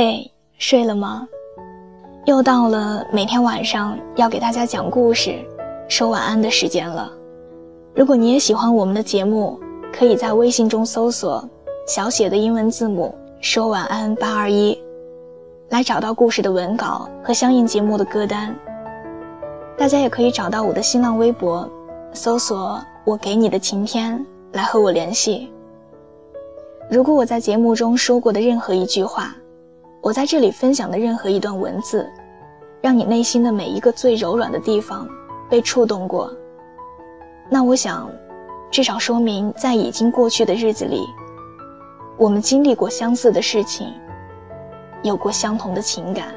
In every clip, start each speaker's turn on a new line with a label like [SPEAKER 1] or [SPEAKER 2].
[SPEAKER 1] 嘿，睡了吗？又到了每天晚上要给大家讲故事、说晚安的时间了。如果你也喜欢我们的节目，可以在微信中搜索小写的英文字母“说晚安八二一”，来找到故事的文稿和相应节目的歌单。大家也可以找到我的新浪微博，搜索“我给你的晴天”来和我联系。如果我在节目中说过的任何一句话，我在这里分享的任何一段文字，让你内心的每一个最柔软的地方被触动过，那我想，至少说明在已经过去的日子里，我们经历过相似的事情，有过相同的情感。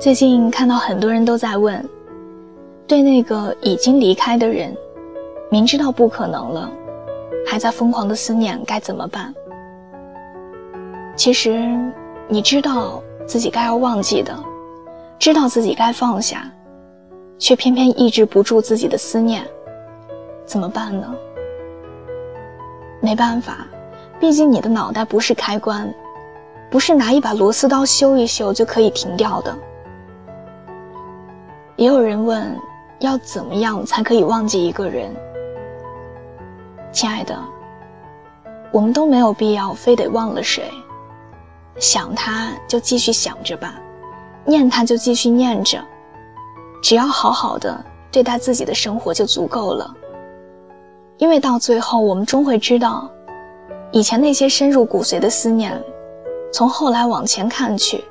[SPEAKER 1] 最近看到很多人都在问，对那个已经离开的人，明知道不可能了，还在疯狂的思念该怎么办？其实，你知道自己该要忘记的，知道自己该放下，却偏偏抑制不住自己的思念，怎么办呢？没办法，毕竟你的脑袋不是开关，不是拿一把螺丝刀修一修就可以停掉的。也有人问，要怎么样才可以忘记一个人？亲爱的，我们都没有必要非得忘了谁，想他就继续想着吧，念他就继续念着，只要好好的对待自己的生活就足够了。因为到最后，我们终会知道，以前那些深入骨髓的思念，从后来往前看去，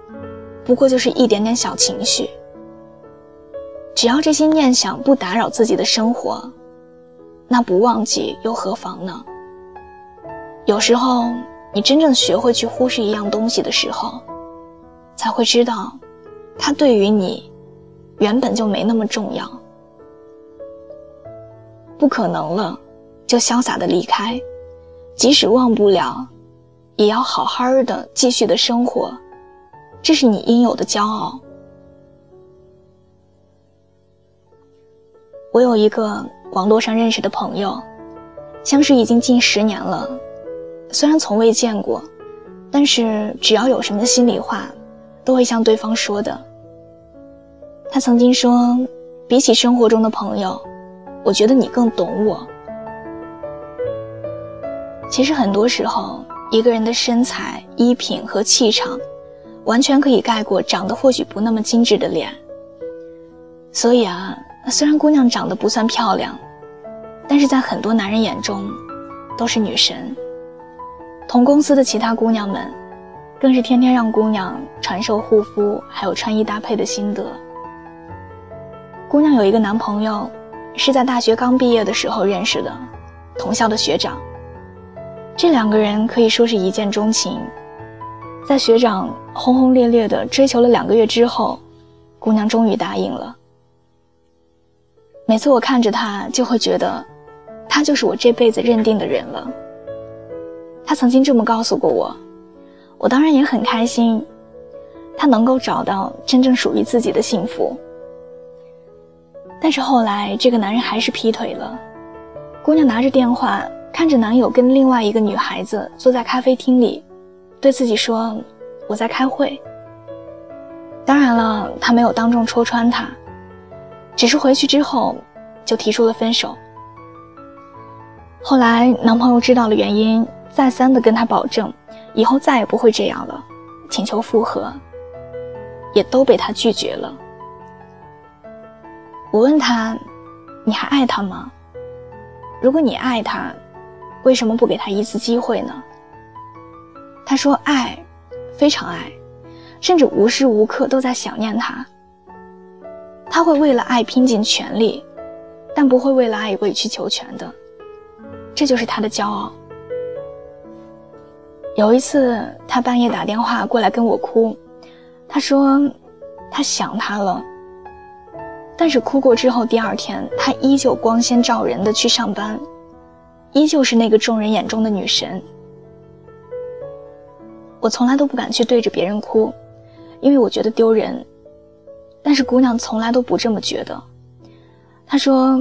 [SPEAKER 1] 不过就是一点点小情绪。只要这些念想不打扰自己的生活，那不忘记又何妨呢？有时候，你真正学会去忽视一样东西的时候，才会知道，它对于你，原本就没那么重要。不可能了，就潇洒的离开，即使忘不了，也要好好的继续的生活，这是你应有的骄傲。我有一个网络上认识的朋友，相识已经近十年了。虽然从未见过，但是只要有什么心里话，都会向对方说的。他曾经说：“比起生活中的朋友，我觉得你更懂我。”其实很多时候，一个人的身材、衣品和气场，完全可以盖过长得或许不那么精致的脸。所以啊。虽然姑娘长得不算漂亮，但是在很多男人眼中，都是女神。同公司的其他姑娘们，更是天天让姑娘传授护肤还有穿衣搭配的心得。姑娘有一个男朋友，是在大学刚毕业的时候认识的，同校的学长。这两个人可以说是一见钟情。在学长轰轰烈烈的追求了两个月之后，姑娘终于答应了。每次我看着他，就会觉得，他就是我这辈子认定的人了。他曾经这么告诉过我，我当然也很开心，他能够找到真正属于自己的幸福。但是后来，这个男人还是劈腿了。姑娘拿着电话，看着男友跟另外一个女孩子坐在咖啡厅里，对自己说：“我在开会。”当然了，他没有当众戳穿他。只是回去之后，就提出了分手。后来男朋友知道了原因，再三的跟她保证，以后再也不会这样了，请求复合，也都被他拒绝了。我问他：“你还爱他吗？如果你爱他，为什么不给他一次机会呢？”他说：“爱，非常爱，甚至无时无刻都在想念他。”他会为了爱拼尽全力，但不会为了爱委曲求全的，这就是他的骄傲。有一次，他半夜打电话过来跟我哭，他说他想他了。但是哭过之后，第二天他依旧光鲜照人的去上班，依旧是那个众人眼中的女神，我从来都不敢去对着别人哭，因为我觉得丢人。但是姑娘从来都不这么觉得。她说，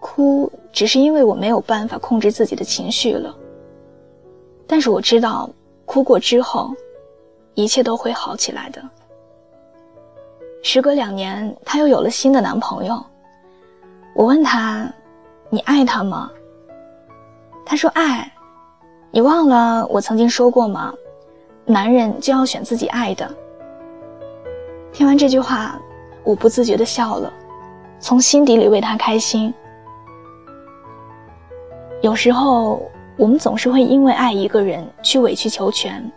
[SPEAKER 1] 哭只是因为我没有办法控制自己的情绪了。但是我知道，哭过之后，一切都会好起来的。时隔两年，她又有了新的男朋友。我问她：“你爱他吗？”她说：“爱。”你忘了我曾经说过吗？男人就要选自己爱的。听完这句话，我不自觉的笑了，从心底里为他开心。有时候，我们总是会因为爱一个人去委曲求全。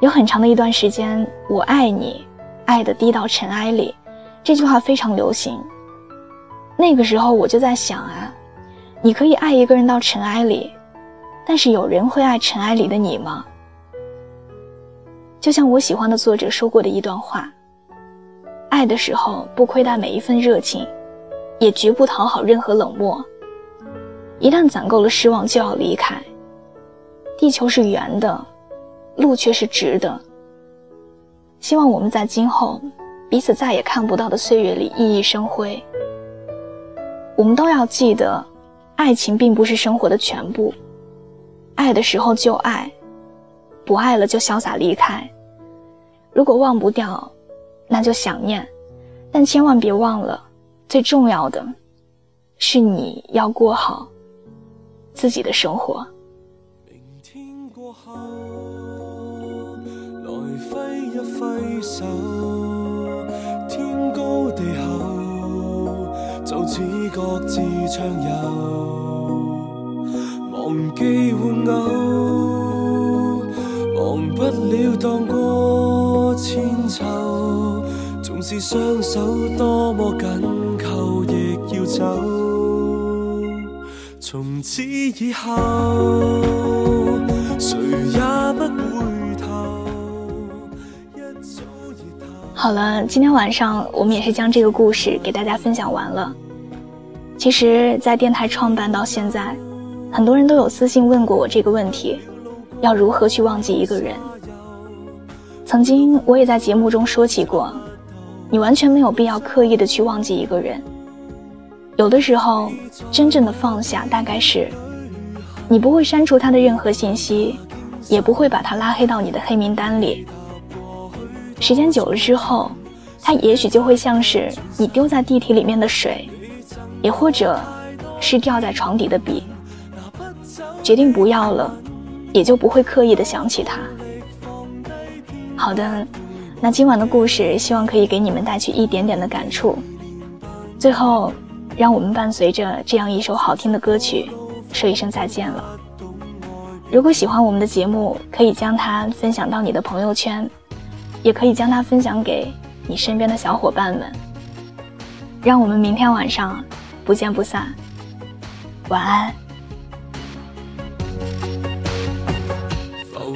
[SPEAKER 1] 有很长的一段时间，“我爱你，爱的低到尘埃里”，这句话非常流行。那个时候，我就在想啊，你可以爱一个人到尘埃里。但是有人会爱尘埃里的你吗？就像我喜欢的作者说过的一段话：爱的时候不亏待每一份热情，也绝不讨好任何冷漠。一旦攒够了失望，就要离开。地球是圆的，路却是直的。希望我们在今后彼此再也看不到的岁月里熠熠生辉。我们都要记得，爱情并不是生活的全部。爱的时候就爱，不爱了就潇洒离开。如果忘不掉，那就想念，但千万别忘了，最重要的，是你要过好自己的生活。明天过后，来挥一挥手，天高地厚，就似各自畅游。忘记玩偶，忘不了荡过。是双手多么紧扣，亦要走。从此以后，谁也不回头。好了，今天晚上我们也是将这个故事给大家分享完了。其实，在电台创办到现在。很多人都有私信问过我这个问题：要如何去忘记一个人？曾经我也在节目中说起过，你完全没有必要刻意的去忘记一个人。有的时候，真正的放下，大概是，你不会删除他的任何信息，也不会把他拉黑到你的黑名单里。时间久了之后，他也许就会像是你丢在地铁里面的水，也或者是掉在床底的笔。决定不要了，也就不会刻意的想起他。好的，那今晚的故事希望可以给你们带去一点点的感触。最后，让我们伴随着这样一首好听的歌曲，说一声再见了。如果喜欢我们的节目，可以将它分享到你的朋友圈，也可以将它分享给你身边的小伙伴们。让我们明天晚上不见不散。晚安。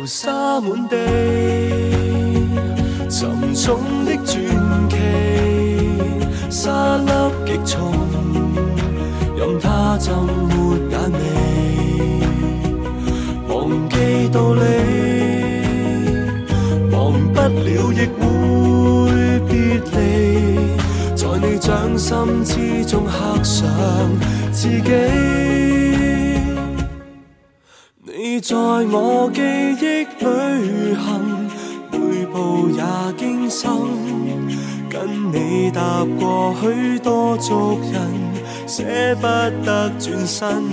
[SPEAKER 2] 沙满地，沉重的传奇，沙粒极重，任它浸没眼眉。忘记道理，忘不了亦会别离，在你掌心之中刻上自己。你。在我记忆旅行，步也惊心。跟你踏过许多俗人，舍不得转身。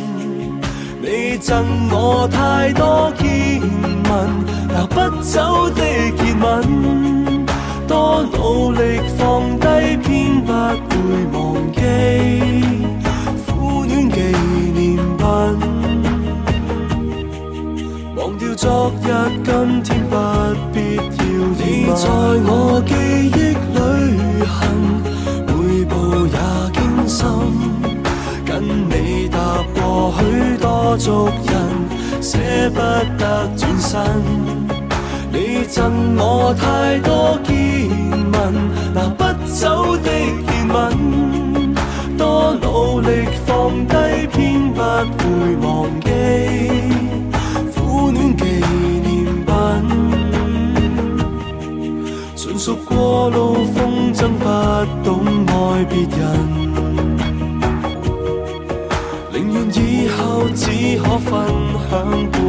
[SPEAKER 2] 你赠我太多见闻，拿不走的热吻。多努力放低，偏不会忘记舍不得转身。你赠我太多见闻，拿不走的热吻。多努力放低，偏不会忘记。纪念品。纯属过路风筝，不懂爱别人。只可分享。